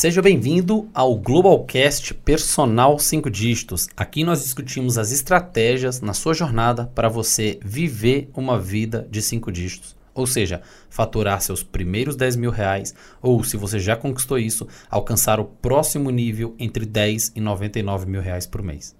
Seja bem-vindo ao Globalcast Personal 5 Dígitos. Aqui nós discutimos as estratégias na sua jornada para você viver uma vida de 5 dígitos. Ou seja, faturar seus primeiros 10 mil reais, ou se você já conquistou isso, alcançar o próximo nível entre 10 e 99 mil reais por mês.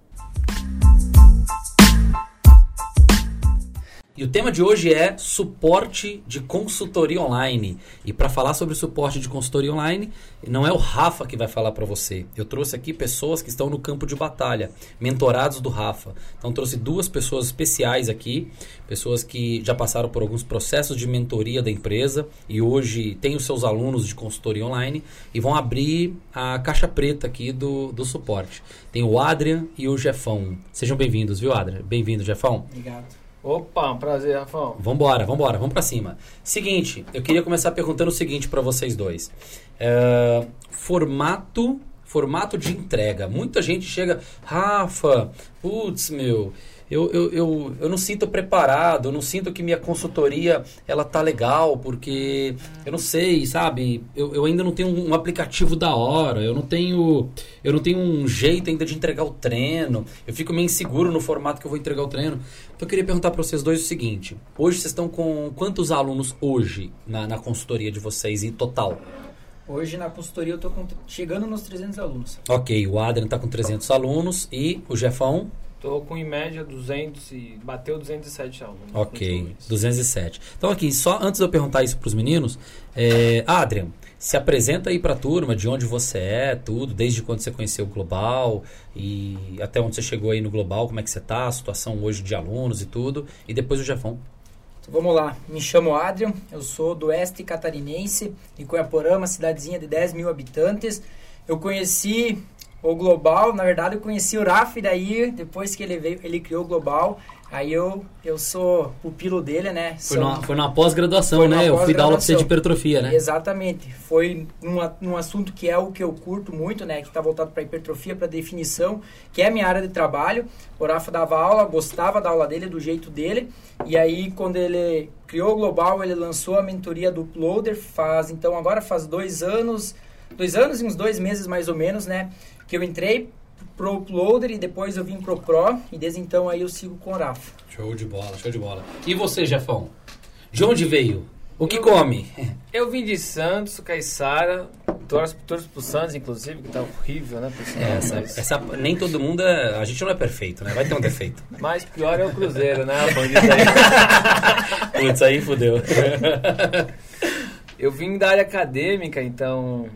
E o tema de hoje é suporte de consultoria online. E para falar sobre suporte de consultoria online, não é o Rafa que vai falar para você. Eu trouxe aqui pessoas que estão no campo de batalha, mentorados do Rafa. Então trouxe duas pessoas especiais aqui, pessoas que já passaram por alguns processos de mentoria da empresa e hoje têm os seus alunos de consultoria online e vão abrir a caixa preta aqui do, do suporte. Tem o Adrian e o Jefão. Sejam bem-vindos, viu, Adrian? Bem-vindo, Jefão. Obrigado. Opa, um prazer, Rafão. Vambora, vambora, vamos pra cima. Seguinte, eu queria começar perguntando o seguinte para vocês dois. É, formato, formato de entrega. Muita gente chega, Rafa, putz, meu, eu, eu, eu, eu não sinto preparado, eu não sinto que minha consultoria ela tá legal, porque eu não sei, sabe? Eu, eu ainda não tenho um aplicativo da hora, eu não tenho eu não tenho um jeito ainda de entregar o treino, eu fico meio inseguro no formato que eu vou entregar o treino. Então eu queria perguntar para vocês dois o seguinte: hoje vocês estão com quantos alunos hoje na, na consultoria de vocês em total? Hoje na consultoria eu estou chegando nos 300 alunos. Ok, o Adrian está com 300 alunos e o Jefão? Estou com em média 200 e bateu 207 alunos. Ok, 207. Então aqui, só antes de eu perguntar isso para os meninos, é, Adrian, se apresenta aí para a turma, de onde você é, tudo, desde quando você conheceu o Global e até onde você chegou aí no Global, como é que você está, a situação hoje de alunos e tudo, e depois o Jefão. Então, vamos lá, me chamo Adrian, eu sou do oeste catarinense, de Coiaporã, uma cidadezinha de 10 mil habitantes. Eu conheci o Global, na verdade eu conheci o Raf daí, depois que ele veio, ele criou o Global, aí eu, eu sou pupilo dele, né? Foi numa, foi numa pós-graduação, né? Pós eu fui dar aula pra você de hipertrofia, né? Exatamente. Foi num, num assunto que é o que eu curto muito, né? Que está voltado para hipertrofia, para definição, que é a minha área de trabalho. O Rafa dava aula, gostava da aula dele, do jeito dele. E aí, quando ele criou o Global, ele lançou a mentoria do Uploader, faz, então agora faz dois anos, dois anos e uns dois meses mais ou menos, né? Que eu entrei pro Uploader e depois eu vim pro Pro e desde então aí eu sigo com o Rafa. Show de bola, show de bola. E você, Jefão? De onde veio? O que eu, come? Eu vim de Santos, Caiçara, torço, torço pro Santos, inclusive, que tá horrível, né? É, essa, essa, nem todo mundo é, A gente não é perfeito, né? Vai ter um defeito. Mas pior é o Cruzeiro, né? Putz, aí fudeu. eu vim da área acadêmica, então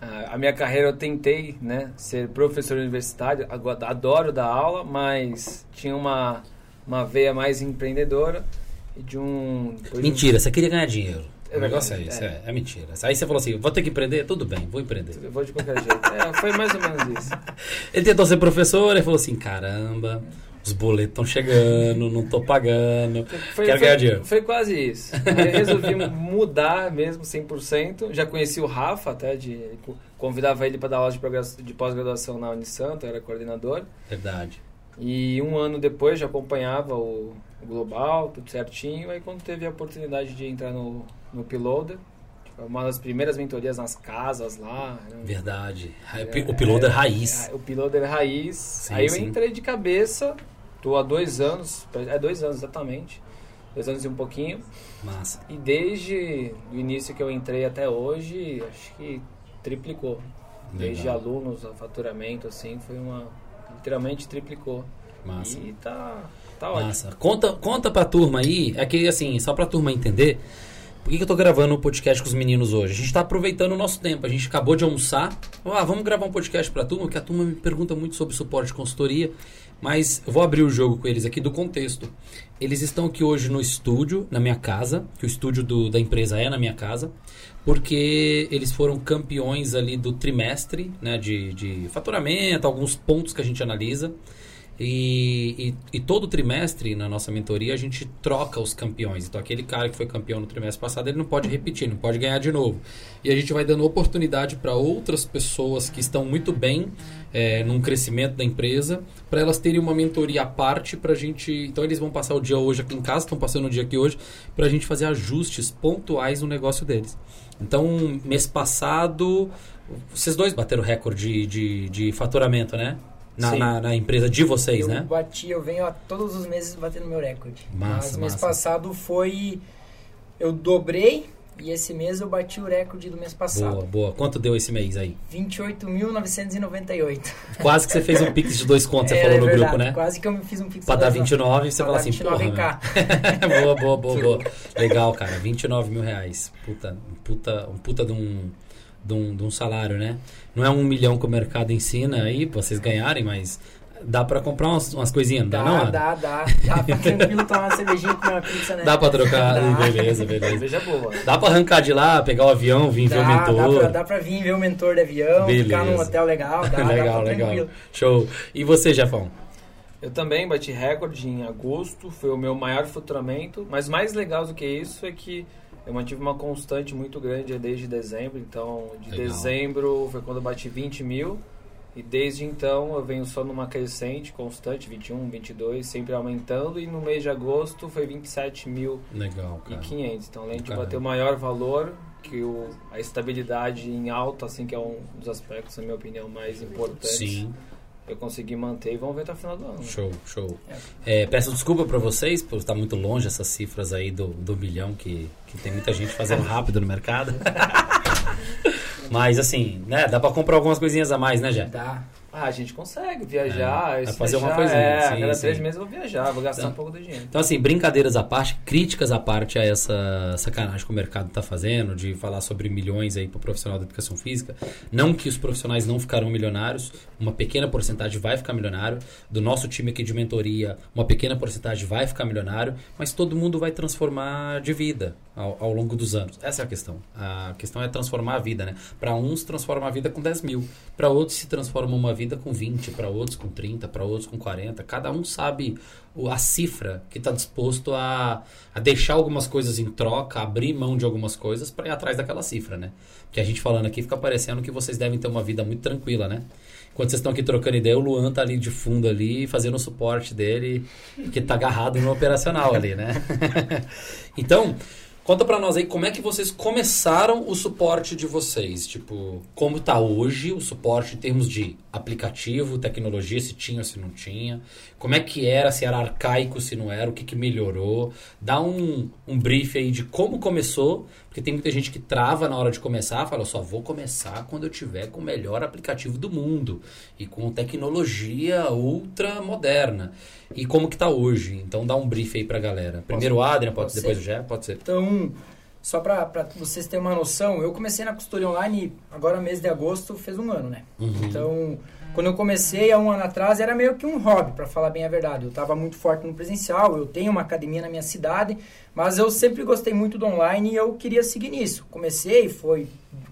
a minha carreira eu tentei né, ser professor universitário, adoro dar aula, mas tinha uma, uma veia mais empreendedora e de um... Mentira, um... você queria ganhar dinheiro. O negócio é isso, é. é, é, mentira. Aí você falou assim, vou ter que empreender? Tudo bem, vou empreender. Eu vou de qualquer jeito. É, foi mais ou menos isso. Ele tentou ser professor e falou assim, caramba, os boletos estão chegando, não estou pagando, foi, quero foi, ganhar dinheiro. Foi quase isso. Eu resolvi mudar mesmo 100%. Já conheci o Rafa até, de, convidava ele para dar aula de, de pós-graduação na Unisanto, era coordenador. Verdade. E um ano depois já acompanhava o, o Global, tudo certinho. Aí quando teve a oportunidade de entrar no, no Piloder, uma das primeiras mentorias nas casas lá. Verdade. É, o Piloder é, raiz. É, o Piloder raiz. Sim, aí eu sim. entrei de cabeça Estou há dois anos, é dois anos exatamente, dois anos e um pouquinho. Massa. E desde o início que eu entrei até hoje, acho que triplicou. Legal. Desde alunos a faturamento, assim, foi uma. literalmente triplicou. Massa. E tá, tá ótimo. Massa. Conta, conta pra turma aí, é que assim, só pra turma entender. Por que, que eu tô gravando o um podcast com os meninos hoje? A gente tá aproveitando o nosso tempo. A gente acabou de almoçar. Ah, vamos gravar um podcast pra turma, que a turma me pergunta muito sobre suporte de consultoria. Mas vou abrir o jogo com eles aqui do contexto. Eles estão aqui hoje no estúdio, na minha casa, que o estúdio do, da empresa é na minha casa, porque eles foram campeões ali do trimestre, né, de, de faturamento, alguns pontos que a gente analisa. E, e, e todo trimestre na nossa mentoria a gente troca os campeões. Então aquele cara que foi campeão no trimestre passado ele não pode repetir, não pode ganhar de novo. E a gente vai dando oportunidade para outras pessoas que estão muito bem é, num crescimento da empresa, para elas terem uma mentoria à parte para a gente. Então eles vão passar o dia hoje aqui em casa, estão passando o dia aqui hoje, para a gente fazer ajustes pontuais no negócio deles. Então, mês passado, vocês dois bateram recorde de, de, de faturamento, né? Na, na, na, empresa de vocês, eu né? Eu bati, eu venho a todos os meses batendo meu recorde. Massa, Mas mês massa. passado foi. Eu dobrei e esse mês eu bati o recorde do mês passado. Boa, boa. Quanto deu esse mês aí? 28.998. Quase que você fez um pix de dois contos, você É, falou é no verdade, grupo, né? Quase que eu fiz um pix Pra dar dois 29 e você Pra fala assim, 29 porra, em cá. meu. boa, boa, boa, boa. Legal, cara. 29 mil reais. Puta, um puta, um puta de um, de um, de um salário, né? Não é um milhão que o mercado ensina aí pra vocês ganharem, mas dá pra comprar umas, umas coisinhas, não dá, Dá, não? Adam? dá, dá. Dá pra tranquilo tomar uma cervejinha comer uma pizza, né? Dá pra trocar, Dá. beleza, beleza. Cerveja boa. Dá pra arrancar de lá, pegar o avião, vir ver o Dá, dá, mentor. pra, dá pra vir ver o mentor de avião, ficar num Beleza. hotel legal, dá, dá legal, pra legal. tranquilo. Show. E você, Jefão? Eu também bati recorde em agosto, foi o meu maior faturamento, mas mais legal do que isso é que eu mantive uma constante muito grande desde dezembro, então de Legal. dezembro foi quando eu bati 20 mil e desde então eu venho só numa crescente constante, 21, 22, sempre aumentando e no mês de agosto foi 27 mil Legal, e cara. 500, então além de Caramba. bater o maior valor, que o, a estabilidade em alta, assim, que é um dos aspectos, na minha opinião, mais importantes, Sim, eu consegui manter e vamos ver até o final do ano. né? show, show. É, peço desculpa pra vocês por estar muito longe essas cifras aí do, do bilhão que, que tem muita gente fazendo rápido no mercado. Mas assim, né, dá pra comprar algumas coisinhas a mais, né, Jé? Dá. Ah, a gente consegue viajar. É, vai fazer uma coisinha, É, sim, cada sim. três meses eu vou viajar, vou gastar Então- um pouco do dinheiro. Então, assim, brincadeiras à parte, críticas à parte a essa sacanagem que o mercado está fazendo, de falar sobre milhões aí para o profissional da educação física. Não que os profissionais não ficarão milionários, uma pequena porcentagem vai ficar milionário. Do nosso time aqui de mentoria, uma pequena porcentagem vai ficar milionário, mas todo mundo vai transformar de vida ao, ao longo dos anos. Essa é a questão. A questão é transformar a vida, né? Para uns, transforma a vida com 10 mil. Para outros, se transforma uma vida com 20. Para outros, com 30. Para outros, com 40. Cada um sabe a cifra que está disposto a, a deixar algumas coisas em troca, abrir mão de algumas coisas para ir atrás daquela cifra, né? Porque a gente falando aqui fica parecendo que vocês devem ter uma vida muito tranquila, né? Enquanto vocês estão aqui trocando ideia, o Luan tá ali de fundo ali, fazendo o suporte dele, que tá agarrado no operacional ali, né? então, conta pra nós aí como é que vocês começaram o suporte de vocês. Tipo, como tá hoje o suporte em termos de aplicativo, tecnologia, se tinha ou se não tinha. Como é que era, se era arcaico, se não era, o que, que melhorou. Dá um, um brief aí de como começou, porque tem muita gente que trava na hora de começar, fala, só vou começar quando eu tiver com o melhor aplicativo do mundo e com tecnologia ultra moderna. E como que tá hoje? Então dá um brief aí pra galera. Primeiro o Adrian, pode, Pode depois ser. o Jé, pode ser. Então, só pra, pra vocês terem uma noção, eu comecei na consultoria online agora mês de agosto, fez um ano, né? Uhum. Então, quando eu comecei há um ano atrás, era meio que um hobby, pra falar bem a verdade. Eu estava muito forte no presencial, eu tenho uma academia na minha cidade, mas eu sempre gostei muito do online e eu queria seguir nisso. Comecei, foi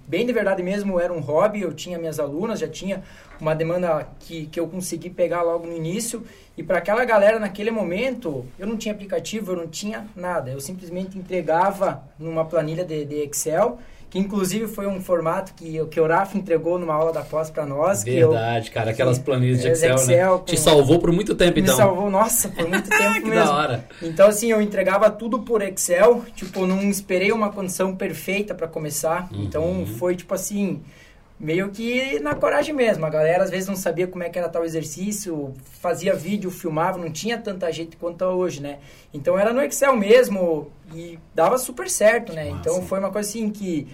bem de verdade mesmo, era um hobby, eu tinha minhas alunas, já tinha uma demanda que, que eu consegui pegar logo no início. E para aquela galera naquele momento, eu não tinha aplicativo, eu não tinha nada. Eu simplesmente entregava numa planilha de, de Excel, que inclusive foi um formato que, que o Raf entregou numa aula da pós para nós. que eu- Verdade, cara. Aquelas planilhas de É, Excel, Excel né? Te salvou por muito tempo, me então. salvou, nossa, por muito tempo que mesmo. da hora. Então, assim, eu entregava tudo por Excel, tipo, não esperei uma condição perfeita para começar. Uhum. Então, foi, tipo assim, meio que na coragem mesmo. A galera, às vezes, não sabia como é que era tal exercício, fazia vídeo, filmava, não tinha tanta gente quanto é hoje, né? Então, era no Excel mesmo e dava super certo, né? Massa. Então, foi uma coisa, assim, que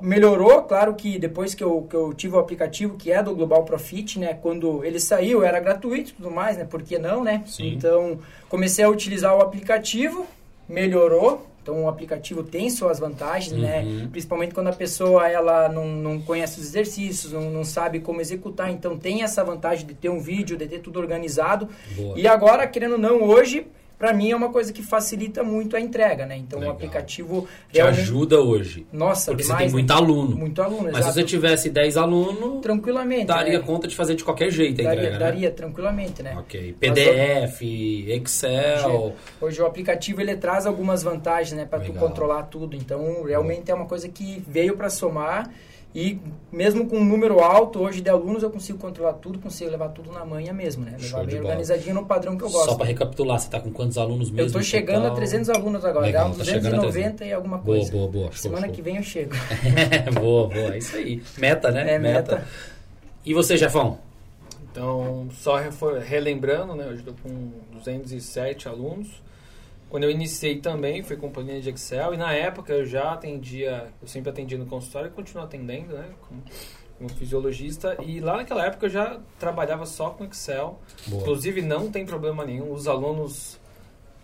melhorou, claro que depois que eu, que eu tive o aplicativo que é do Global Profit, né, quando ele saiu era gratuito e tudo mais, né, por que não, né? Sim. Então, comecei a utilizar o aplicativo, melhorou, então o aplicativo tem suas vantagens, né, Uhum. principalmente quando a pessoa ela não, não conhece os exercícios, não, não sabe como executar, então tem essa vantagem de ter um vídeo, de ter tudo organizado, Boa. e agora, querendo ou não, hoje para mim é uma coisa que facilita muito a entrega, né? Então Legal. o aplicativo Te ajuda hoje. Nossa, Porque demais, você tem né? muito aluno. Muito aluno, Mas exato. se você tivesse 10 alunos, tranquilamente, daria né? conta de fazer de qualquer jeito a daria, entrega, né? daria tranquilamente, né? Ok. PDF, Excel. Hoje o aplicativo ele traz algumas vantagens, né, para tu controlar tudo. Então, realmente é uma coisa que veio para somar e mesmo com um número alto hoje de alunos eu consigo controlar tudo, consigo levar tudo na manhã mesmo, né? Levar bem organizadinho no padrão que eu gosto. Só para recapitular, você tá com quantos alunos mesmo? eu no chegando total? a 300 alunos agora, Legal, dá uns tá chegando a 290 e alguma Boa, coisa. boa, boa. Show, Semana show. que vem eu chego. boa, boa. É isso aí. Meta, né? É meta. E você, Jefão? Então, só relembrando, né, eu estou com 207 alunos. Quando eu iniciei também, fui com planilha de Excel e na época eu já atendia, eu sempre atendi no consultório e continuo atendendo, né, como, como fisiologista. E lá naquela época eu já trabalhava só com Excel. Boa. Inclusive não tem problema nenhum, os alunos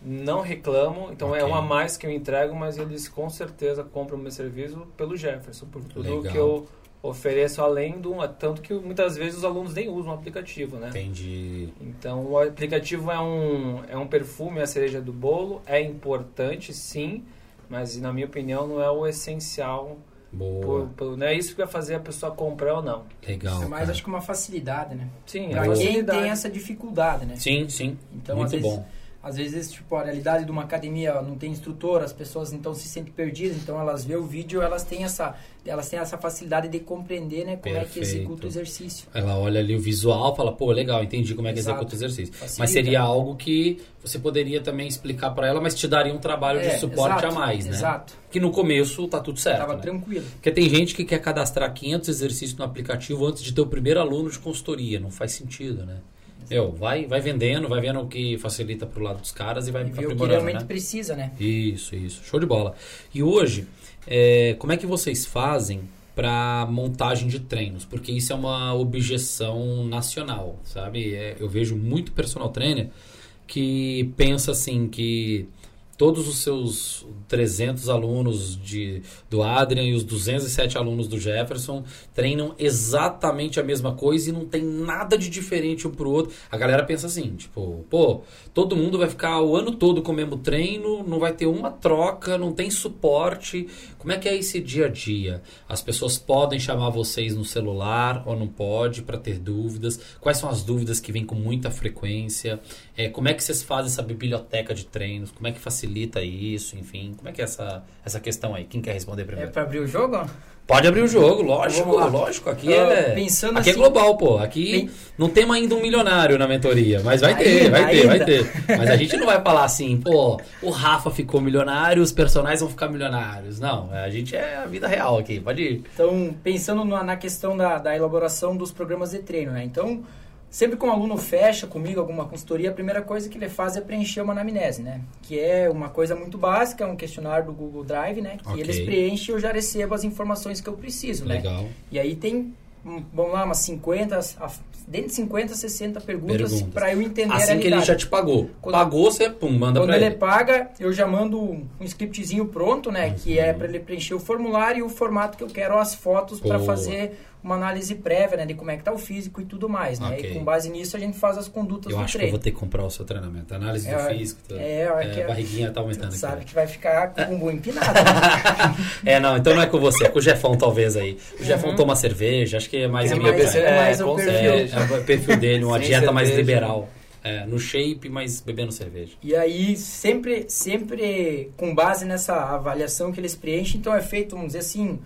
não reclamam, então é Ok. uma a mais que eu entrego, mas eles com certeza compram meu serviço pelo Jefferson, por tudo Legal. que eu ofereço além do tanto que muitas vezes os alunos nem usam o aplicativo, né? Entendi. Então o aplicativo é um é um perfume, é a cereja do bolo, é importante sim, mas na minha opinião não é o essencial, Boa. por, por- não é isso que vai fazer a pessoa comprar ou não. Legal. É mais cara. acho que uma facilidade, né? Sim, Pra a quem tem essa dificuldade, né? Sim, sim. Então, Muito às vezes, bom. Às vezes, tipo, a realidade de uma academia não tem instrutor, as pessoas então se sentem perdidas, então elas vê o vídeo, elas têm essa, elas têm essa facilidade de compreender, né, como é que Perfeito. executa o exercício. Ela olha ali o visual, fala, pô, legal, entendi como é que Exato. executa o exercício. Facilita. Mas seria algo que você poderia também explicar para ela, mas te daria um trabalho de É, suporte exato, a mais, né? Exato. Que no começo tá tudo certo. Tava né? tranquilo. Porque tem gente que quer cadastrar 500 exercícios no aplicativo antes de ter o primeiro aluno de consultoria. Não faz sentido, né? Eu, vai, vai vendendo, vai vendo o que facilita pro lado dos caras e vai E ver o que aprimorando, realmente né? precisa, né? Isso, isso. Show de bola. E hoje, é, como é que vocês fazem para montagem de treinos? Porque isso é uma objeção nacional, sabe? É, eu vejo muito personal trainer que pensa assim que todos os seus 300 alunos de, do Adrian e os 207 alunos do Jefferson treinam exatamente a mesma coisa e não tem nada de diferente um pro outro. A galera pensa assim, tipo, pô, todo mundo vai ficar o ano todo com o mesmo treino, não vai ter uma troca, não tem suporte. Como é que é esse dia a dia? As pessoas podem chamar vocês no celular ou não pode para ter dúvidas? Quais são as dúvidas que vêm com muita frequência? É, como é que vocês fazem essa biblioteca de treinos? Como é que facilita isso? Enfim, como é que é essa, essa questão aí? Quem quer responder É primeiro? pra abrir o jogo? Pode abrir o jogo, lógico, lógico. Aqui é. pensando aqui assim- é global, pô. Aqui Pen- não temos ainda um milionário na mentoria, mas vai ter, Ainda, vai ter, vai ainda. ter. Mas a gente não vai falar assim, pô, o Rafa ficou milionário, os personagens vão ficar milionários. Não, a gente é a vida real aqui, pode ir. Então, pensando na, na questão da, da elaboração dos programas de treino, né? Então, sempre que um aluno fecha comigo alguma consultoria, a primeira coisa que ele faz é preencher uma anamnese, né? Que é uma coisa muito básica, é um questionário do Google Drive, né? Que Ok. eles preenchem e eu já recebo as informações que eu preciso, né? Legal. E aí tem, hum, vamos lá, umas 50, a- dentro de 50, 60 perguntas, para eu entender a Assim que ele já te pagou. Quando- Pagou, você pum, manda Quando pra ele, ele. paga, eu já mando um scriptzinho pronto, né? Que é para ele preencher o formulário e o formato que eu quero, as fotos para fazer uma análise prévia, né? De como é que tá o físico e tudo mais, né? Ok. E com base nisso a gente faz as condutas Eu do acho que eu treino. vou ter que comprar o seu treinamento. Análise É, do físico. tudo. é, é que a é- barriguinha tá aumentando aqui. Sabe que vai ficar com o bumbum empinado, né? É, não, então não é com você, é com o Jefão talvez aí. O Jefão toma cerveja, acho que é mais É em mais- minha é mais o perfil. É, é o perfil dele, uma dieta mais cerveja. liberal. É, no shape, mas bebendo cerveja. E aí, sempre, sempre com base nessa avaliação que eles preenchem, então é feito, vamos dizer assim,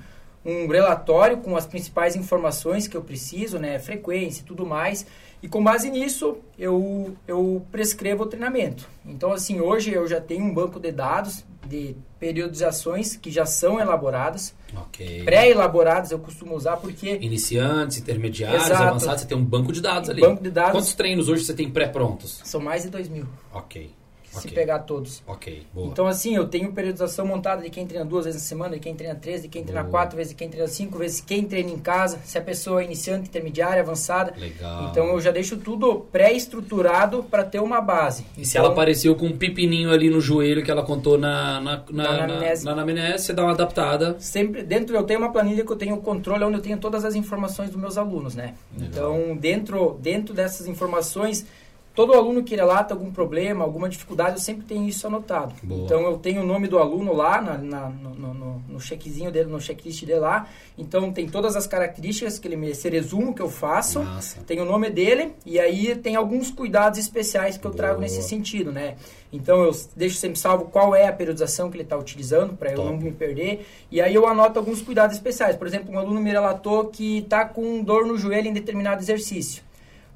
um relatório com as principais informações que eu preciso, né, frequência e tudo mais. E com base nisso, eu, eu prescrevo o treinamento. Então, assim, hoje eu já tenho um banco de dados de periodizações que já são elaboradas, Ok. pré-elaboradas eu costumo usar porque Iniciantes, intermediários, Exato. avançados, você tem um banco de dados ali. banco de dados Quantos treinos hoje você tem pré-prontos? são mais de 2 mil, Ok. Se Ok. pegar todos. Ok, boa. Então, assim, eu tenho periodização montada de quem treina duas vezes na semana, de quem treina três, de quem treina Boa. quatro vezes, de quem treina cinco vezes, quem treina em casa, se a pessoa é iniciante, intermediária, avançada. Legal. Então, eu já deixo tudo pré-estruturado para ter uma base. E se Então, ela apareceu com um pepininho ali no joelho que ela contou na, na, na, Na na, anamnese. na anamnese, você dá uma adaptada. Sempre, dentro eu tenho uma planilha que eu tenho o controle, onde eu tenho todas as informações dos meus alunos, né? Legal. Então, dentro, dentro dessas informações, todo aluno que relata algum problema, alguma dificuldade, eu sempre tenho isso anotado. Boa. Então eu tenho o nome do aluno lá na, na- no, no, no, checkzinho dele, no checklist dele lá. Então tem todas as características que ele me, esse resumo que eu faço. Massa. Tem o nome dele e aí tem alguns cuidados especiais que eu trago Boa. nesse sentido, né? Então eu deixo sempre salvo qual é a periodização que ele está utilizando para eu não me perder. E aí eu anoto alguns cuidados especiais. Por exemplo, um aluno me relatou que está com dor no joelho em determinado exercício.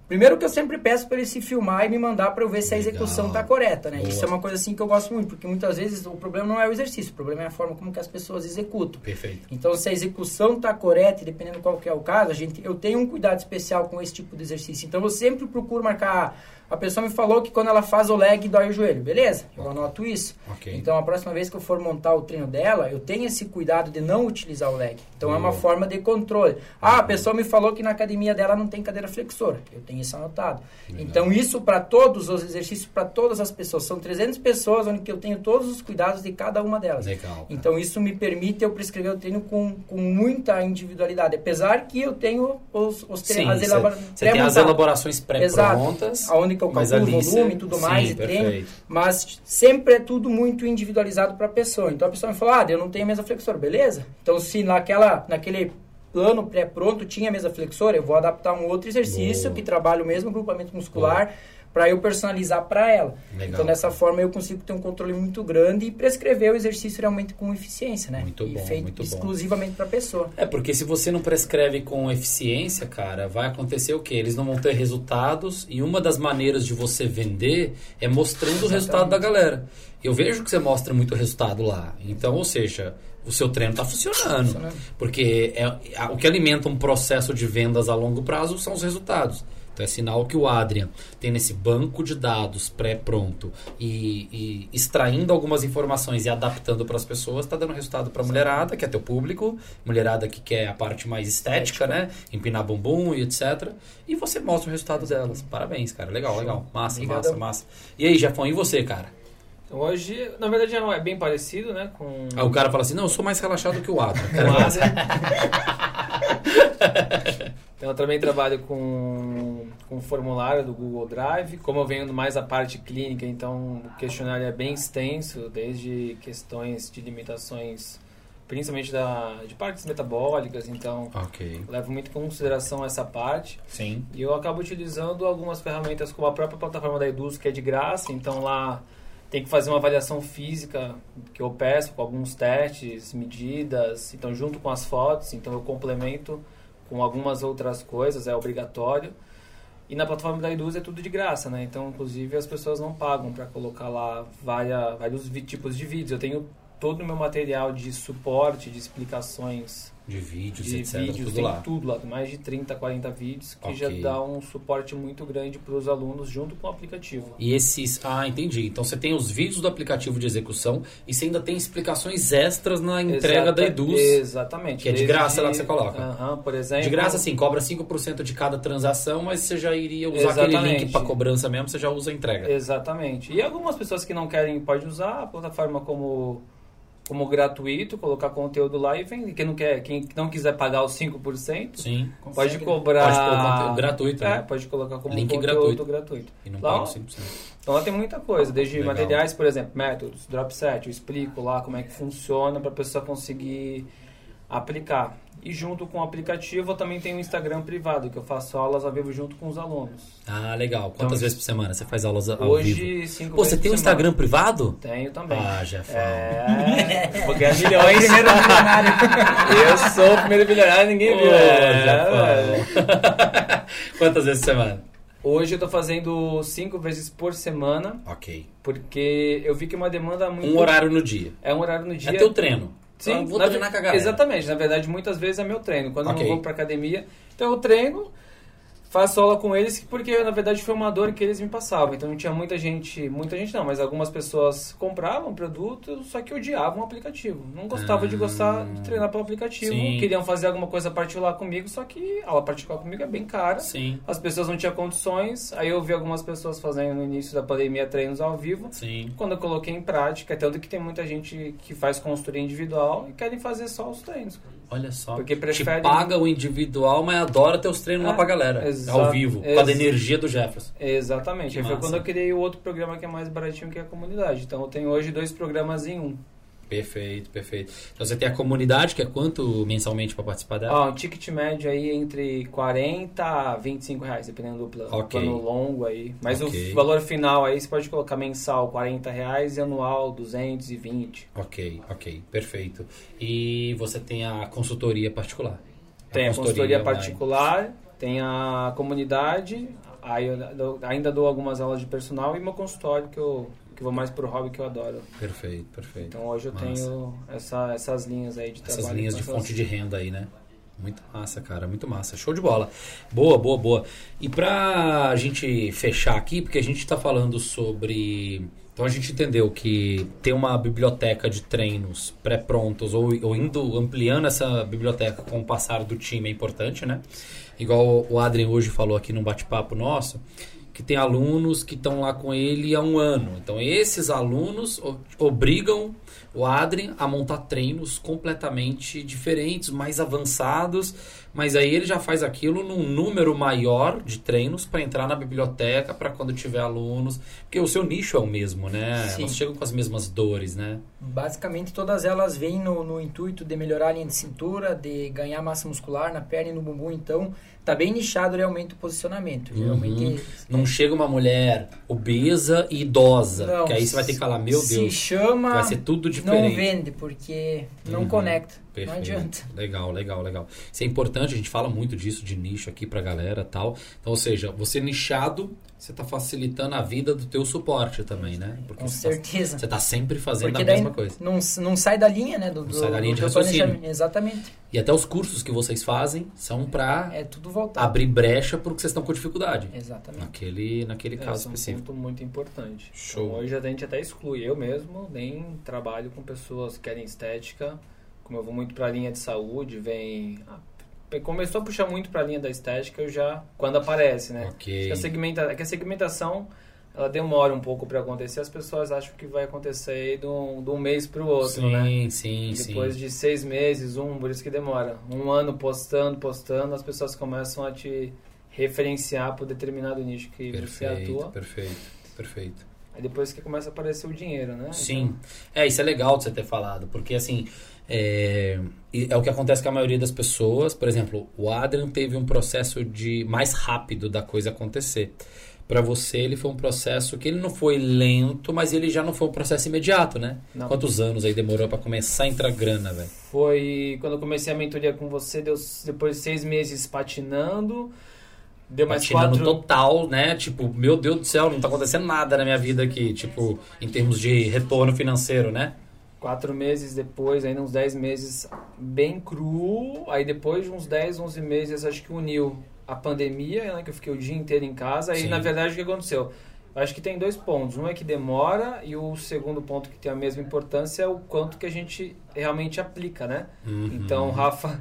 Primeiro que eu sempre peço para ele se filmar e me mandar para eu ver se a execução está correta, né? Boa. Isso é uma coisa assim que eu gosto muito, porque muitas vezes o problema não é o exercício, o problema é a forma como que as pessoas executam. Perfeito. Então, se a execução está correta, dependendo qual que é o caso, a gente, eu tenho um cuidado especial com esse tipo de exercício. Então, eu sempre procuro marcar. A pessoa me falou que quando ela faz o leg dói o joelho, beleza? Eu anoto isso. Ok. Então, a próxima vez que eu for montar o treino dela, eu tenho esse cuidado de não utilizar o leg. Então, é uma forma de controle. Ah, a pessoa me falou que na academia dela não tem cadeira flexora. Eu tenho isso anotado. Legal. Então, isso para todos os exercícios, para todas as pessoas. São 300 pessoas onde que eu tenho todos os cuidados de cada uma delas. Legal. Então isso me permite eu prescrever o treino com, com muita individualidade, apesar que eu tenho os, os Sim, as você elabora- as elaborações Exato. pré-prontas. Aonde que eu mas calculo o volume e tudo Sim, mais, e treino, perfeito. mas sempre é tudo muito individualizado para a pessoa. Então a pessoa me fala, ah, eu não tenho mesa flexora, beleza? Então se naquela, naquele plano pré-pronto tinha mesa flexora, eu vou adaptar um outro exercício Boa. que trabalha o mesmo grupamento muscular para eu personalizar para ela. Legal. Então dessa forma eu consigo ter um controle muito grande e prescrever o exercício realmente com eficiência, né? Muito e bom, feito muito exclusivamente para a pessoa. É, porque se você não prescreve com eficiência, cara, vai acontecer o quê? Eles não vão ter resultados e uma das maneiras de você vender é mostrando o resultado da galera. Eu vejo que você mostra muito resultado lá. Então, ou seja, o seu treino está funcionando. Funcionando. Porque é, o que alimenta um processo de vendas a longo prazo são os resultados. Então é sinal que o Adrian tem nesse banco de dados pré-pronto e, e extraindo algumas informações e adaptando para as pessoas, está dando resultado para a mulherada, que é teu público, mulherada que quer a parte mais estética, né? Empinar bumbum e etc. E você mostra o resultado delas. Parabéns, cara. Legal, legal. Massa, Obrigadão. massa, massa. E aí, Jefão, e você, cara? Então, hoje, na verdade, um- é bem parecido, né? Com Aí o cara fala assim: não, eu sou mais relaxado que o Adrian. com a Ásia. Então, eu também trabalho com, com formulário do Google Drive. Como eu venho mais a parte clínica, então o questionário é bem extenso, desde questões de limitações, principalmente da, de partes metabólicas. Então, Ok. eu levo muito em consideração essa parte. Sim. E eu acabo utilizando algumas ferramentas como a própria plataforma da Eduz, que é de graça. Então lá tem que fazer uma avaliação física que eu peço com alguns testes, medidas, então junto com as fotos, então eu complemento com algumas outras coisas, é obrigatório. E na plataforma da Eduz é tudo de graça, né? Então, inclusive, as pessoas não pagam para colocar lá várias, vários tipos de vídeos. Eu tenho todo o meu material de suporte, de explicações De vídeos, de etc. vídeos, tudo tem lá. tudo lá, mais de 30, 40 vídeos, que Ok. já dá um suporte muito grande para os alunos junto com o aplicativo. E esses. Ah, entendi. Então você tem os vídeos do aplicativo de execução e você ainda tem explicações extras na entrega Exata- da Eduz. Exatamente. que é de graça lá que você coloca. Aham, por exemplo. De graça, sim, cobra 5% de cada transação, mas você já iria usar aquele Exatamente. link para cobrança mesmo, você já usa a entrega. Exatamente. E algumas pessoas que não querem podem usar a plataforma como como gratuito, colocar conteúdo lá e vender. Quem não quer, quem não quiser pagar os 5%, Sim. pode Consegue, né? cobrar Pode pôr conteúdo gratuito, É, né? pode colocar como Link conteúdo gratuito. gratuito. E não Lá, paga os 5%. Então lá tem muita coisa, desde Legal. materiais, por exemplo, métodos, drop set, eu explico lá como é que funciona para a pessoa conseguir aplicar. E junto com o aplicativo eu também tenho um Instagram privado, que eu faço aulas ao vivo junto com os alunos. Ah, legal. Quantas Então, vezes por semana você faz aulas ao vivo? Hoje, cinco Pô, você vezes tem um semana. Instagram privado? Tenho também. Ah, Jefão. É, vou ganhar milhões. Primeiro milionário. eu sou o primeiro bilionário, ninguém viu. É. Quantas vezes por semana? Hoje eu tô fazendo cinco vezes por semana, Ok. porque eu vi que é uma demanda muito... Um horário no dia. É um horário no dia. É teu treino. Sim, Ah, vou na treinar com a galera. Exatamente, na verdade, muitas vezes é meu treino. Quando eu Ok. não vou pra academia, então eu treino, faço aula com eles, porque na verdade foi uma dor que eles me passavam. Então não tinha muita gente, muita gente não, mas algumas pessoas compravam produto, só que odiavam o aplicativo. Não gostavam de Ah. gostar de treinar pelo aplicativo, Sim. queriam fazer alguma coisa particular comigo, só que a aula particular comigo é bem cara. Sim, As pessoas não tinham condições, aí eu vi algumas pessoas fazendo no início da pandemia treinos ao vivo. sim. Quando eu coloquei em prática, é tanto que tem muita gente que faz consultoria individual e querem fazer só os treinos. Olha só. Porque prefere- paga o individual, mas adora teus treinos lá É, pra galera. Exa- ao vivo, com a energia do Jefferson. Exatamente. Que Aí foi quando eu criei o outro programa que é mais baratinho, que é a comunidade. Então eu tenho hoje dois programas em um. Perfeito, perfeito. Então você tem a comunidade, que é quanto mensalmente para participar dela? Ó, um ticket médio aí entre 40 a 25 reais, dependendo do plano, Ok. plano longo aí. Mas Ok. o valor final aí você pode colocar mensal 40 reais e anual 220. Ok, ok, perfeito. E você tem a consultoria particular? Tem a consultoria online. particular, tem a comunidade, aí dou- ainda dou algumas aulas de personal e meu consultório que eu que vou mais pro hobby que eu adoro. Perfeito, perfeito. Então hoje eu Massa. tenho essa, essas linhas aí de Essas trabalho. linhas com de essas- fonte de renda aí, né? Muito massa, cara, muito massa. Show de bola. Boa, boa, boa. E pra gente fechar aqui, porque a gente tá falando sobre. Então a gente entendeu que ter uma biblioteca de treinos pré-prontos ou, ou indo ampliando essa biblioteca com o passar do time é importante, né? Igual o Adrien hoje falou aqui num bate-papo nosso, que tem alunos que estão lá com ele há um ano. Então esses alunos obrigam o Adrien a montar treinos completamente diferentes, mais avançados, mas aí ele já faz aquilo num número maior de treinos para entrar na biblioteca para quando tiver alunos, porque o seu nicho é o mesmo, né? Sim. Elas chegam com as mesmas dores, né? Basicamente, todas elas vêm no, no intuito de melhorar a linha de cintura, de ganhar massa muscular na perna e no bumbum. Então, tá bem nichado realmente o posicionamento. Uhum. Geralmente, Não chega uma mulher obesa e idosa, Não, que aí você vai ter que falar, meu se Deus, chama, vai ser tudo não diferente. vende, porque não Uhum. conecta. Perfeito. Não adianta. Legal, legal, legal. Isso é importante, a gente fala muito disso de nicho aqui pra galera tal. Então, ou seja, você nichado, você tá facilitando a vida do teu suporte também, né? Porque Com você tá, certeza. você tá sempre fazendo Porque a mesma coisa. não, não sai da linha, né? Do, Não do, sai da linha do de raciocínio. Exatamente. E até os cursos que vocês fazem são pra É tudo voltado. abrir brecha porque vocês estão com dificuldade. Exatamente. Naquele, naquele É, caso é um específico. ponto muito importante. Show. Então, hoje a gente até exclui. Eu mesmo nem trabalho com pessoas que querem estética. Como eu vou muito para a linha de saúde, vem... Começou a puxar muito para a linha da estética, eu já... Quando aparece, né? Acho Ok. que a, segmenta, é que a segmentação, ela demora um pouco para acontecer. As pessoas acham que vai acontecer aí de um, de um mês para o outro, sim, né? sim, Depois sim. de seis meses, um, por isso que demora. Um ano postando, postando, as pessoas começam a te referenciar por determinado nicho que você Perfeito, atua. perfeito, perfeito. Aí depois que começa a aparecer o dinheiro, né? Sim. É, isso é legal de você ter falado, porque assim, é, é o que acontece com a maioria das pessoas. Por exemplo, o Adrian teve um processo de mais rápido da coisa acontecer. Para você, ele foi um processo que ele não foi lento, mas ele já não foi um processo imediato, né? Não. Quantos anos aí demorou para começar a entrar grana, velho? Foi quando eu comecei a mentoria com você, deu depois de seis meses patinando, deu mais quatro... total, né? Tipo, meu Deus do céu, não tá acontecendo nada na minha vida aqui, tipo, em termos de retorno financeiro, né? Quatro meses depois, ainda uns 10 meses bem cru. Aí depois de uns 10, 11 meses, acho que uniu a pandemia, né, que eu fiquei o dia inteiro em casa. Aí, Sim. na verdade, o que aconteceu? Eu acho que tem dois pontos. Um é que demora e o segundo ponto que tem a mesma importância é o quanto que a gente realmente aplica, né? Uhum. Então, Rafa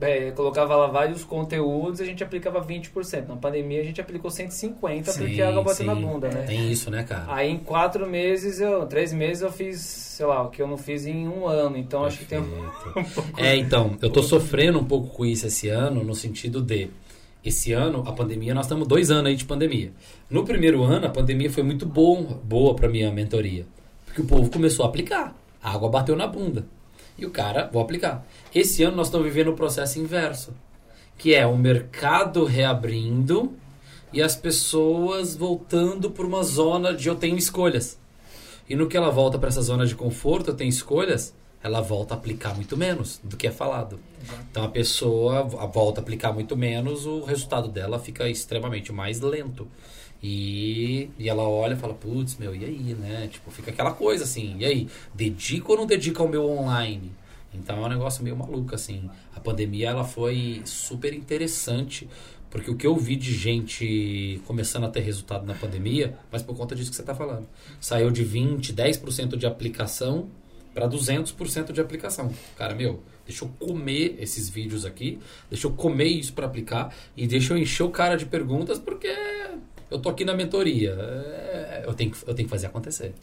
é, colocava lá vários conteúdos e a gente aplicava 20%. Na pandemia, a gente aplicou 150% porque Sim, a água bateu na sim. bunda, né? Tem isso, né, cara? Aí em quatro meses, eu, três meses eu fiz, sei lá, o que eu não fiz em um ano. Então acho que tem um. Perfeito. É, então, eu tô sofrendo um pouco com isso esse ano, no sentido de. Esse ano, a pandemia, nós estamos dois anos aí de pandemia. No primeiro ano, a pandemia foi muito bom, boa pra minha mentoria. Porque o povo começou a aplicar. A água bateu na bunda. E o cara, vou aplicar. Esse ano nós estamos vivendo o processo inverso. Que é o mercado reabrindo e as pessoas voltando por uma zona de eu tenho escolhas. E no que ela volta para essa zona de conforto, eu tenho escolhas, ela volta a aplicar muito menos do que é falado. Então a pessoa volta a aplicar muito menos, o resultado dela fica extremamente mais lento. E, e ela olha e fala, putz, meu, e aí, né? Tipo, fica aquela coisa assim, e aí, dedico ou não dedico ao meu online? Então é um negócio meio maluco, assim. A pandemia, ela foi super interessante, porque o que eu vi de gente começando a ter resultado na pandemia, mas por conta disso que você está falando. Saiu de 20, 10% de aplicação para 200% de aplicação. Cara, meu, deixa eu comer esses vídeos aqui, deixa eu comer isso para aplicar e deixa eu encher o cara de perguntas porque eu tô aqui na mentoria. É, eu, tenho, que- eu tenho que fazer acontecer.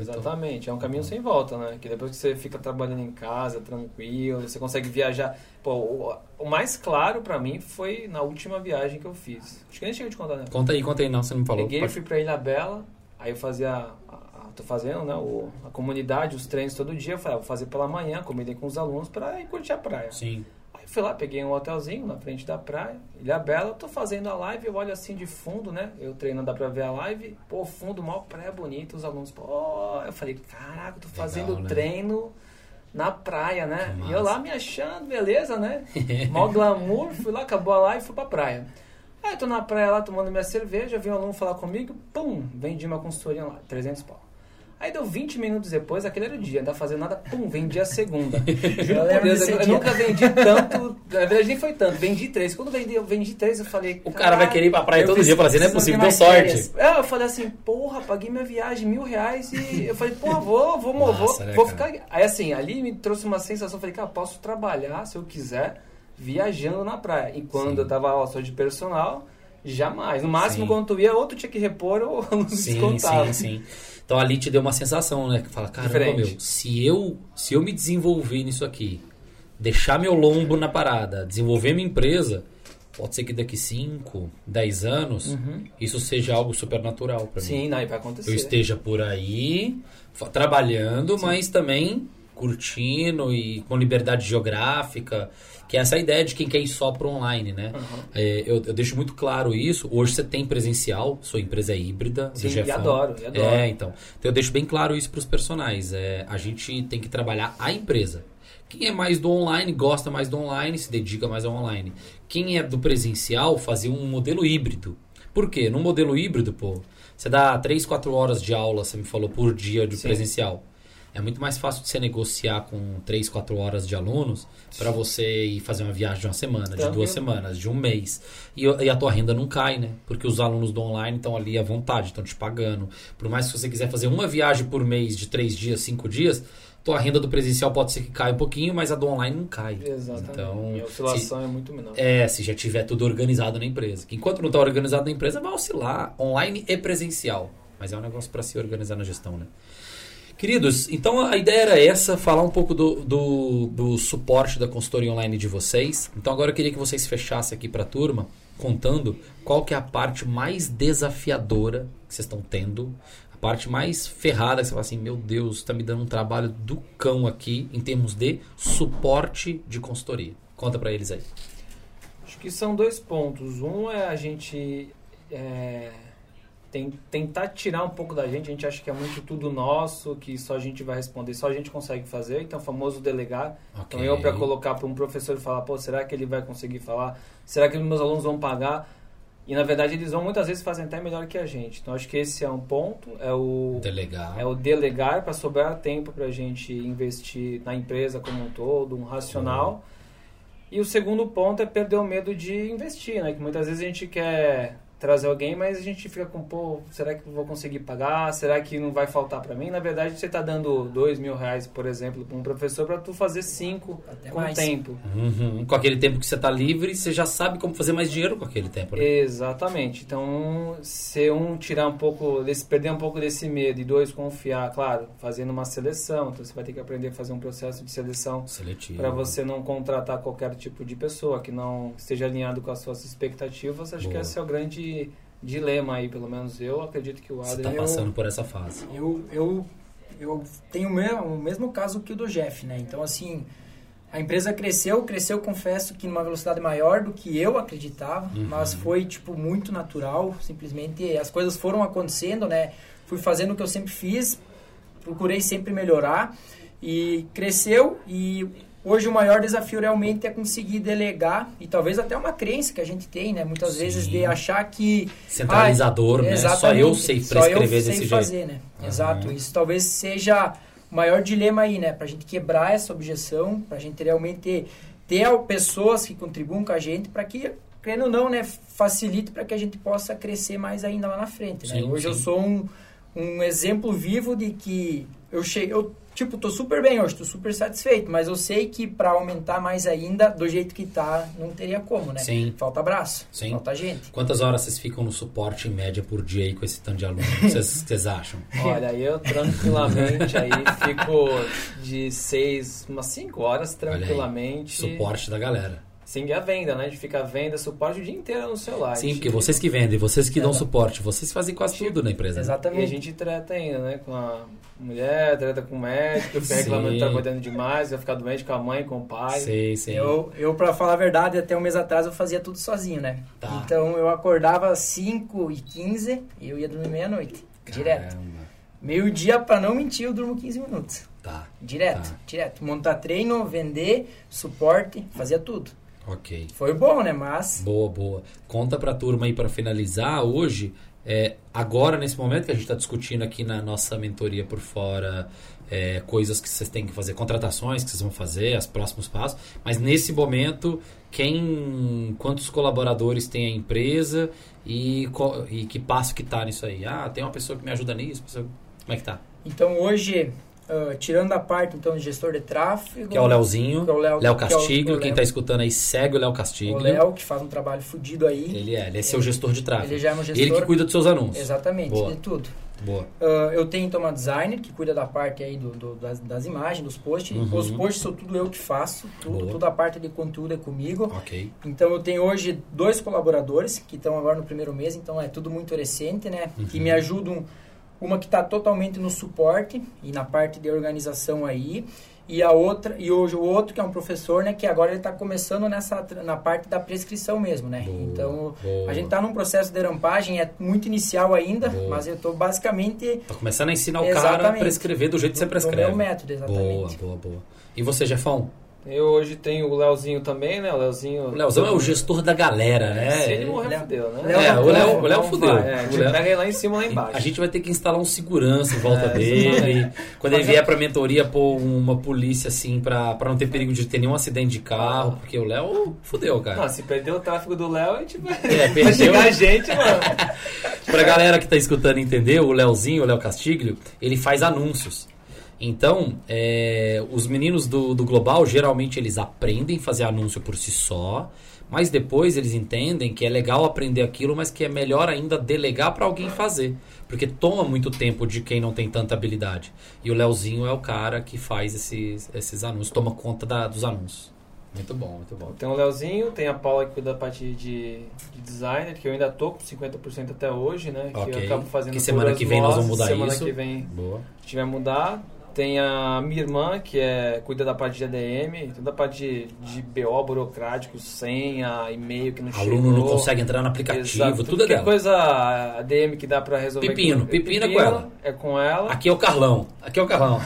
Exatamente, é um caminho sem volta, né? Que depois que você fica trabalhando em casa, tranquilo, você consegue viajar. Pô, o, o mais claro pra mim foi na última viagem que eu fiz. Acho que nem cheguei te contar, né? Conta aí, conta aí, não, você não falou. Peguei, Pode- fui pra Ilha Bela, aí eu fazia. a- a- tô fazendo, né? O, a comunidade, os treinos todo dia. Eu falei, ah, vou fazer pela manhã, combinei com os alunos pra ir curtir a praia. Sim. Fui lá, peguei um hotelzinho na frente da praia, Ilha Bela, tô fazendo a live, eu olho assim de fundo, né? Eu treinando, dá pra ver a live, pô, fundo, mó praia bonita, os alunos, pô, eu falei, caraca, tô fazendo né? treino na praia, né? E eu lá me achando, beleza, né? Mó glamour, fui lá, acabou a live, fui pra praia. Aí eu tô na praia lá tomando minha cerveja, vi um aluno falar comigo, pum, vendi uma consultoria lá, 300 pau. Aí deu 20 minutos depois, aquele era o dia, não tava fazendo nada, pum, vendi a segunda. Juro por lembro Deus, eu, eu nunca vendi tanto, na verdade nem foi tanto, vendi três. Quando vendi, eu vendi três, eu falei... O cara vai "Caraca, querer ir pra praia eu todo fiz- dia, falar assim, não é possível, deu sorte. é, eu falei assim, porra, paguei minha viagem, mil reais e eu falei, porra, vou, vou, vou, Massa, vou, né, vou ficar. Aí assim, ali me trouxe uma sensação, falei, cara, posso trabalhar se eu quiser, viajando na praia. E quando Sim. eu tava ó, só de personal, jamais. No máximo, Sim. quando tu ia, ou tu tinha que repor ou não Sim, descontava. sim, sim. Então ali te deu uma sensação, né? Que fala, caramba, Diferente. meu, se eu, se eu me desenvolver nisso aqui, deixar meu lombo na parada, desenvolver minha empresa, pode ser que daqui 5, 10 anos, Uhum. isso seja algo supernatural pra mim. Sim, não, vai acontecer. Eu esteja por aí, trabalhando, mas também curtindo e com liberdade geográfica, que é essa ideia de quem quer ir só pro online, né? Uhum. É, eu, eu deixo muito claro isso. Hoje você tem presencial, sua empresa é híbrida. Sim, e Jefão. adoro, e adoro. É, então. Então eu deixo bem claro isso pros personagens. É, a gente tem que trabalhar a empresa. Quem é mais do online, gosta mais do online, se dedica mais ao online. Quem é do presencial, fazer um modelo híbrido. Por quê? No modelo híbrido, pô, você dá 3, 4 horas de aula, você me falou, por dia de Sim. presencial. É muito mais fácil de você negociar com 3, 4 horas de alunos para você ir fazer uma viagem de uma semana, de duas semanas, de um mês. E, e a tua renda não cai, né? Porque os alunos do online estão ali à vontade, estão te pagando. Por mais que você quiser fazer uma viagem por mês de 3 dias, 5 dias, tua renda do presencial pode ser que caia um pouquinho, mas a do online não cai. Exatamente. Então, e a oscilação é muito menor. é, se já tiver tudo organizado na empresa. Que enquanto não está organizado na empresa, vai oscilar online e presencial. Mas é um negócio para se organizar na gestão, né? Queridos, então a ideia era essa, falar um pouco do, do, do suporte da consultoria online de vocês. Então agora eu queria que vocês fechassem aqui para a turma, contando qual que é a parte mais desafiadora que vocês estão tendo, a parte mais ferrada que você fala assim, meu Deus, está me dando um trabalho do cão aqui em termos de suporte de consultoria. Conta para eles aí. Acho que são dois pontos. Um é a gente é, tem- tentar tirar um pouco da gente. A gente acha que é muito tudo nosso, que só a gente vai responder, só a gente consegue fazer. Então, o famoso delegar. Então, Ok. eu para colocar para um professor e falar, pô, será que ele vai conseguir falar? Será que os meus alunos vão pagar? E na verdade eles vão muitas vezes fazem até melhor que a gente. Então acho que esse é um ponto, é o Delegar. é o delegar para sobrar tempo para a gente investir na empresa como um todo, um racional. E o segundo ponto é perder o medo de investir, né? Que muitas vezes a gente quer trazer alguém, mas a gente fica com, pô, será que eu vou conseguir pagar? Será que não vai faltar para mim? Na verdade, você está dando dois mil reais, por exemplo, para um professor para tu fazer cinco Até com mais. tempo. Uhum. Com aquele tempo que você está livre, você já sabe como fazer mais dinheiro com aquele tempo, né? Exatamente. Então, se um tirar um pouco, desse, perder um pouco desse medo e dois confiar, claro, fazendo uma seleção, então você vai ter que aprender a fazer um processo de seleção para você não contratar qualquer tipo de pessoa que não esteja alinhado com as suas expectativas. Acho Boa. que esse é o grande dilema aí, pelo menos eu acredito que o Você Adrian está passando por essa fase. Eu, eu, eu tenho o mesmo, o mesmo caso que o do Jeff, né? Então, assim, a empresa cresceu, cresceu, confesso que numa velocidade maior do que eu acreditava, Uhum. mas foi, tipo, muito natural, simplesmente as coisas foram acontecendo, né? Fui fazendo o que eu sempre fiz, procurei sempre melhorar e cresceu e hoje o maior desafio realmente é conseguir delegar e talvez até uma crença que a gente tem, né? Muitas Sim. vezes de achar que Centralizador, ah, né? Só eu sei só eu prescrever sei desse jeito. fazer, né? Aham. Exato. Isso talvez seja o maior dilema aí, né? Pra gente quebrar essa objeção, pra gente realmente ter pessoas que contribuam com a gente para que, querendo ou não, né, facilite para que a gente possa crescer mais ainda lá na frente, né? Sim, Hoje eu sim. sou um, um exemplo vivo de que eu cheguei, eu tipo, tô super bem hoje, tô super satisfeito, mas eu sei que para aumentar mais ainda, do jeito que tá, não teria como, né? Sim. Falta braço, Sim. falta gente. Quantas horas vocês ficam no suporte em média por dia aí com esse tanto de aluno? Vocês, vocês acham? Olha, eu tranquilamente aí fico de seis, umas cinco horas Olha aí, tranquilamente. Suporte da galera. Sim, e a venda, né? De ficar venda, suporte o dia inteiro no celular. Sim, gente porque vocês que vendem, vocês que dão Exato. suporte, vocês fazem quase tudo na empresa. né? E a Exatamente. gente trata ainda, né? Com a mulher, trata com o médico, fica reclamando que tá Sim. cuidando demais, vai ficar doente com a mãe, com o pai. Sei, sei. Eu, eu para falar a verdade, até um mês atrás eu fazia tudo sozinho, né? Tá. Então eu acordava às 5 e 15 e eu ia dormir meia-noite. Direto. Meio-dia, para não mentir, eu durmo 15 minutos. Tá, Direto, Tá. direto. Montar treino, vender, suporte, fazia tudo. Ok. Foi bom, né? Mas Boa, boa. Conta pra turma aí pra finalizar hoje. é, agora, nesse momento que a gente está discutindo aqui na nossa mentoria por fora, é, coisas que vocês têm que fazer, contratações que vocês vão fazer, os próximos passos. Mas nesse momento, quem, quantos colaboradores tem a empresa e, e que passo que tá nisso aí? Ah, tem uma pessoa que me ajuda nisso. pessoa- Como é que tá? Então hoje, ah, tirando a parte então de gestor de tráfego, Que é o Leozinho, que é o Léo- Léo que é o- Castiglio. o Quem está escutando aí, segue o Léo o Castiglio. Léo que faz um trabalho fodido aí. Ele é, ele é seu gestor de tráfego. Ele já é um gestor. Ele que cuida dos seus anúncios. Exatamente, Boa. de tudo. Boa. Ah, eu tenho então uma designer que cuida da parte aí do, do- das, das imagens, dos posts. Uhum. Os posts são tudo eu que faço, tudo, Boa. toda a parte de conteúdo é comigo. Ok. Então eu tenho hoje dois colaboradores que estão agora no primeiro mês, então é tudo muito recente, né? Que Uhum. me ajudam. Uma que está totalmente no suporte e na parte de organização aí. E a outra, e hoje o outro que é um professor, né? Que agora ele está começando nessa na parte da prescrição mesmo, né? Boa, então boa. a gente está num processo de rampagem, é muito inicial ainda, Boa. mas eu estou basicamente Tá começando a ensinar o cara a prescrever do jeito que você prescreve. meu método, exatamente. Boa, boa, boa. E você, Jefão? Eu hoje tenho o Leozinho também, né? O Leozinho. O Leozão é o gestor da galera, né? Se ele morrer, Léo- fudeu, né? Léo- É, o Léo, o Léo Não fudeu. vai, É, a gente Léo- pega ele lá em cima lá embaixo. A gente vai ter que instalar um segurança em volta É, dele. Quando ele vier pra mentoria, pôr uma polícia assim pra, pra não ter perigo de ter nenhum acidente de carro, porque o Léo fudeu, Não, cara. se perder o tráfego do Léo, a gente vai. É, Vai perdeu. chegar a gente, mano. Pra galera que tá escutando entender, o Leozinho, o Léo Castiglio, ele faz anúncios. Então, é, os meninos do, do Global, geralmente eles aprendem a fazer anúncio por si só, mas depois eles entendem que é legal aprender aquilo, mas que é melhor ainda delegar pra alguém fazer. Porque toma muito tempo de quem não tem tanta habilidade. E o Leozinho é o cara que faz esses, esses anúncios, toma conta da- dos anúncios. Muito bom, muito bom. Tem o Leozinho, tem a Paula que cuida da parte de, de designer, que eu ainda tô com 50% até hoje, né? Que Ok. eu acabo fazendo Que semana que vem nós vamos mudar semana isso. que vem Boa. a gente vai mudar. Tem a minha irmã, que é, cuida da parte de ADM, toda a parte de, de BO burocrático, senha, e-mail que não chegou. Aluno não consegue entrar no aplicativo, Exato, tudo é dela. coisa ADM que dá pra resolver. Pepino, aqui. pepino é com ela. É com ela. Aqui é o Carlão. Aqui é o Carlão.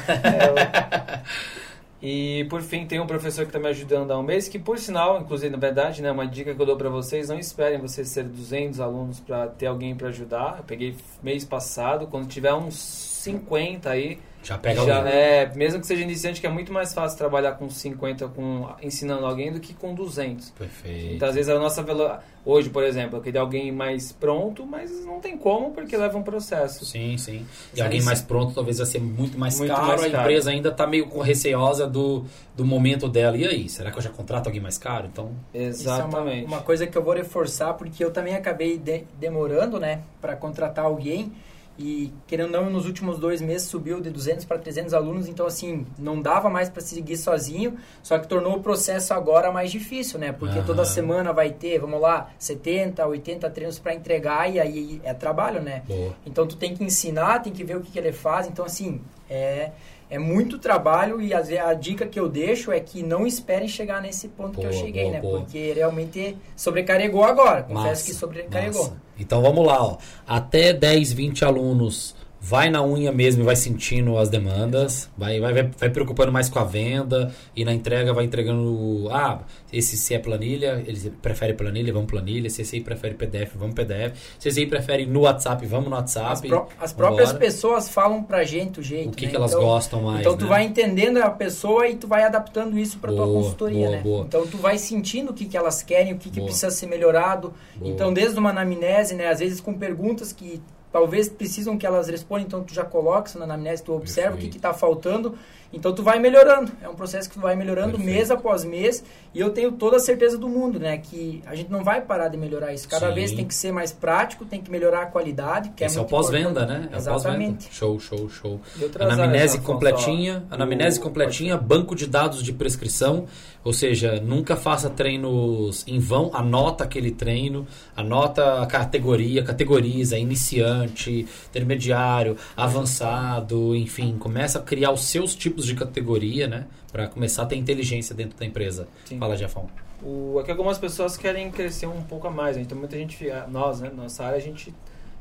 E por fim tem um professor que está me ajudando há um mês, que por sinal, inclusive na verdade, né, uma dica que eu dou para vocês, não esperem vocês ser 200 alunos para ter alguém para ajudar. Eu peguei mês passado, quando tiver uns 50 aí, Já pega já, alguém. é, mesmo que seja iniciante, que é muito mais fácil trabalhar com 50 com ensinando alguém do que com 200. Perfeito. Então, às vezes, a nossa velo... hoje, por exemplo, eu queria alguém mais pronto, mas não tem como porque leva um processo. Sim, sim. E Isso alguém aí, mais sim. pronto talvez vai ser muito mais Muito caro. mais a caro. empresa ainda está meio com receosa do, do momento dela. E aí, será que eu já contrato alguém mais caro? Então, Isso é uma- Exatamente. uma, coisa que eu vou reforçar, porque eu também acabei de- demorando, né, para contratar alguém. E, querendo ou não, nos últimos dois meses subiu de 200 para 300 alunos. Então, assim, não dava mais para seguir sozinho. Só que tornou o processo agora mais difícil, né? Porque Aham. toda semana vai ter, vamos lá, 70, 80 treinos para entregar. E aí é trabalho, né? boa. Então tu tem que ensinar, tem que ver o que, que ele faz. Então, assim, é, é muito trabalho e a dica que eu deixo é que não esperem chegar nesse ponto que eu Boa, cheguei, boa, né? boa. Porque realmente sobrecarregou agora. Confesso Massa, que sobrecarregou. massa. Então vamos lá, ó. Até 10, 20 alunos. Vai na unha mesmo e vai sentindo as demandas, vai, vai, vai, vai preocupando mais com a venda e na entrega vai entregando. Ah, esse se é planilha, eles preferem planilha, vamos planilha. Se esse aí prefere PDF, vamos PDF. Se esse aí prefere no WhatsApp, vamos no As, WhatsApp. pró- as próprias pessoas falam pra gente o jeito. O que, né? que elas Então- gostam mais. Então tu né? vai entendendo a pessoa e tu vai adaptando isso para tua Boa, consultoria, boa, né? boa. Então tu vai sentindo o que, que elas querem, o que, que precisa ser melhorado. Então desde uma anamnese, né? Às vezes com perguntas que talvez precisam que elas respondam, então tu já coloca isso na anamnese, tu observa o que está faltando, então tu vai melhorando. É um processo que tu vai melhorando Perfeito. mês após mês, e eu tenho toda a certeza do mundo, né, que a gente não vai parar de melhorar isso. Cada Sim. vez tem que ser mais prático, tem que melhorar a qualidade, que Esse é é o pós-venda, né? É o Exatamente. pós-venda. Show, show, show. Anamnese completinha, ó, anamnese o- completinha, banco de dados de prescrição, ou seja, nunca faça treinos em vão, anota aquele treino, anota a categoria, categoriza, iniciante, intermediário, avançado, enfim, começa a criar os seus tipos de categoria, né, Pra começar a ter inteligência dentro da empresa. Sim. Fala, Jafão. O, é que algumas pessoas querem crescer um pouco a mais. Então, muita gente, nós, né, nossa área, a gente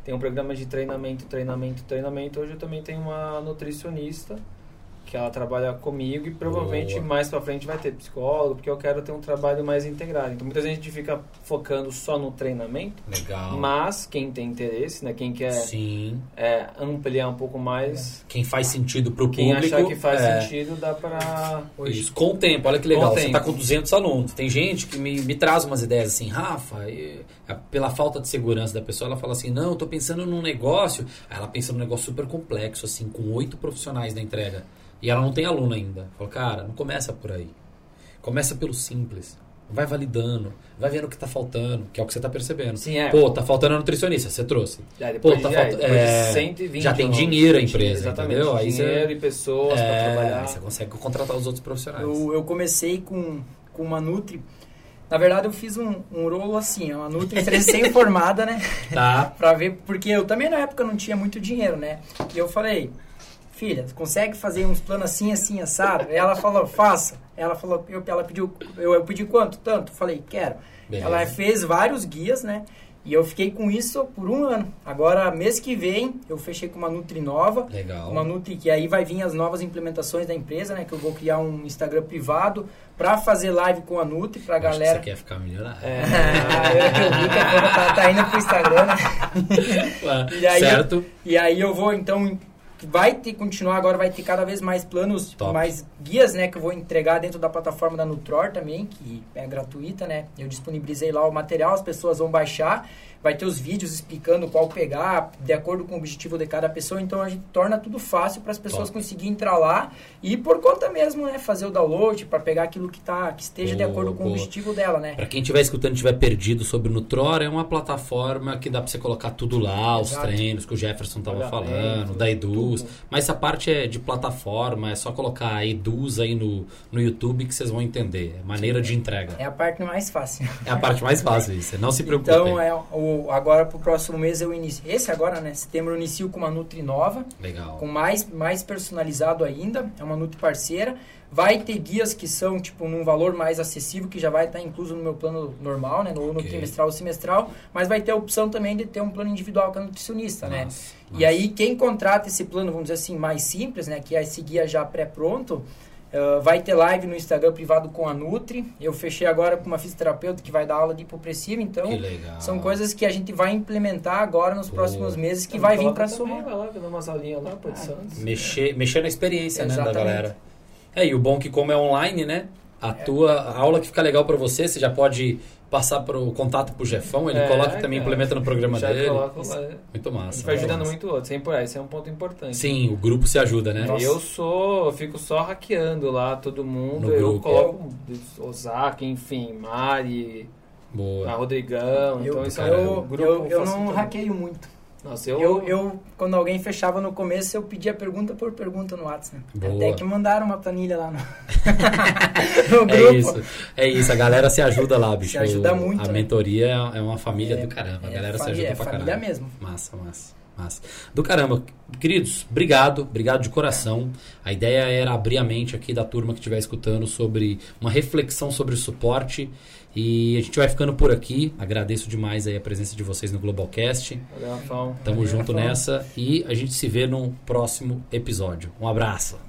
tem um programa de treinamento, treinamento, treinamento. Hoje eu também tenho uma nutricionista que ela trabalha comigo e provavelmente Boa. mais pra frente vai ter psicólogo, porque eu quero ter um trabalho mais integrado. Então, muita gente fica focando só no treinamento, Legal. mas quem tem interesse, né, quem quer Sim. é, ampliar um pouco mais, Quem faz sentido pro quem público. achar que faz é, sentido, dá pra... Isso, com o tempo, olha que legal. Com o Você está com 200 alunos. Tem gente que me, me traz umas ideias assim, Rafa, e- a- pela falta de segurança da pessoa, ela fala assim: não, eu tô pensando num negócio. Aí ela pensa num negócio super complexo, assim, com oito profissionais na entrega. E ela não tem aluno ainda. Fala, cara, não começa por aí. Começa pelo simples. Vai validando, vai vendo o que tá faltando, que é o que você tá percebendo. Sim, é. Pô, tá faltando a nutricionista, você trouxe. É, depois, Pô, tá de, é, falta- depois é, de 120 já tem dinheiro a 120, empresa, exatamente, entendeu? Aí você- dinheiro e pessoas pra É, trabalhar. você consegue contratar os outros profissionais. Eu, eu comecei com, com uma Nutri. Na verdade, eu fiz um, um rolo assim, é uma Nutri recém-formada, né? Tá? Pra ver, porque eu também na época não tinha muito dinheiro, né? E eu falei, filha, consegue fazer uns planos assim, assim, assado? Ela falou, faça. Ela falou, eu, ela pediu, eu, eu pedi quanto? Tanto? Falei, quero. Beleza. Ela fez vários guias, né? E eu fiquei com isso por um ano. Agora, mês que vem, eu fechei com uma Nutri nova. Legal. Uma Nutri que aí vai vir as novas implementações da empresa, né? Que eu vou criar um Instagram privado pra fazer live com a Nutri, pra Acho que galera. você quer ficar milionário. É, eu, eu vi que tá, tá indo pro Instagram, né? E aí, certo? E aí eu vou, então, vai ter, continuar agora, vai ter cada vez mais planos, Top. mais guias, né, que eu vou entregar dentro da plataforma da Nutror também, que é gratuita, né? Eu disponibilizei lá o material, as pessoas vão baixar, vai ter os vídeos explicando qual pegar, de acordo com o objetivo de cada pessoa, então a gente torna tudo fácil para as pessoas Top. conseguirem entrar lá e por conta mesmo, né, fazer o download para pegar aquilo que tá que esteja de Boa, acordo com boa. o objetivo dela, né? Pra quem estiver escutando e estiver perdido sobre o Nutror, é uma plataforma que dá pra você colocar tudo lá, os Exato. treinos que o Jefferson tava falando, da Eduz. tudo. Mas essa parte é de plataforma, é só colocar Eduz aí no, no YouTube que vocês vão entender. É maneira de entrega. É a parte mais fácil. É a parte mais fácil, isso. Não se preocupe. Então, é, o, agora pro próximo mês eu inicio. Esse agora, né? Setembro eu inicio com uma Nutri nova, Legal. com mais, mais personalizado ainda. É uma Nutri parceira. Vai ter guias que são, tipo, num valor mais acessível, que já vai estar incluso no meu plano normal, né? No, no Ok. trimestral ou semestral. Mas vai ter a opção também de ter um plano individual com a nutricionista, né? Nossa, E nossa. aí, quem contrata esse plano, vamos dizer assim, mais simples, né? Que é esse guia já pré-pronto, ah, vai ter live no Instagram privado com a Nutri. Eu fechei agora com uma fisioterapeuta que vai dar aula de hipopressiva, então... Que legal. São coisas que a gente vai implementar agora nos Boa. próximos meses que Então, vai vir para também, somar. Vai lá, umas aulinhas lá, pô, de Ah, Santos. Mexer, mexer na experiência, né, da galera. É, e o bom é que como é online, né? A tua a aula que fica legal pra você, você já pode passar pro contato pro Jefão, ele É, coloca também, cara. implementa no programa Já dele. coloca lá. Muito A massa. gente vai ajudando massa. muito o outro, sempre por aí, esse é um ponto importante. Sim, o grupo se ajuda, né? Nossa. Eu sou, eu fico só hackeando lá todo mundo. No eu grupo. coloco Ozaki, enfim, Mari, a Boa. Rodrigão. Eu, então isso é um grupo eu, eu não hackeio muito. Nossa, eu, Eu, eu, quando alguém fechava no começo, eu pedia pergunta por pergunta no WhatsApp. né? Boa. Até que mandaram uma planilha lá no, no É grupo. isso, é isso, a galera se ajuda lá, bicho. Se ajuda muito, A né? mentoria é uma família É, do caramba, a é galera se família- ajuda é pra família caramba. mesmo. Massa, massa, massa. Do caramba. Queridos, obrigado, obrigado de coração. A ideia era abrir a mente aqui da turma que estiver escutando sobre uma reflexão sobre o suporte. E a gente vai ficando por aqui. Agradeço demais aí a presença de vocês no Globalcast. Valeu, Rafão. Tamo Valeu, junto Rafael. nessa e a gente se vê no próximo episódio. Um abraço.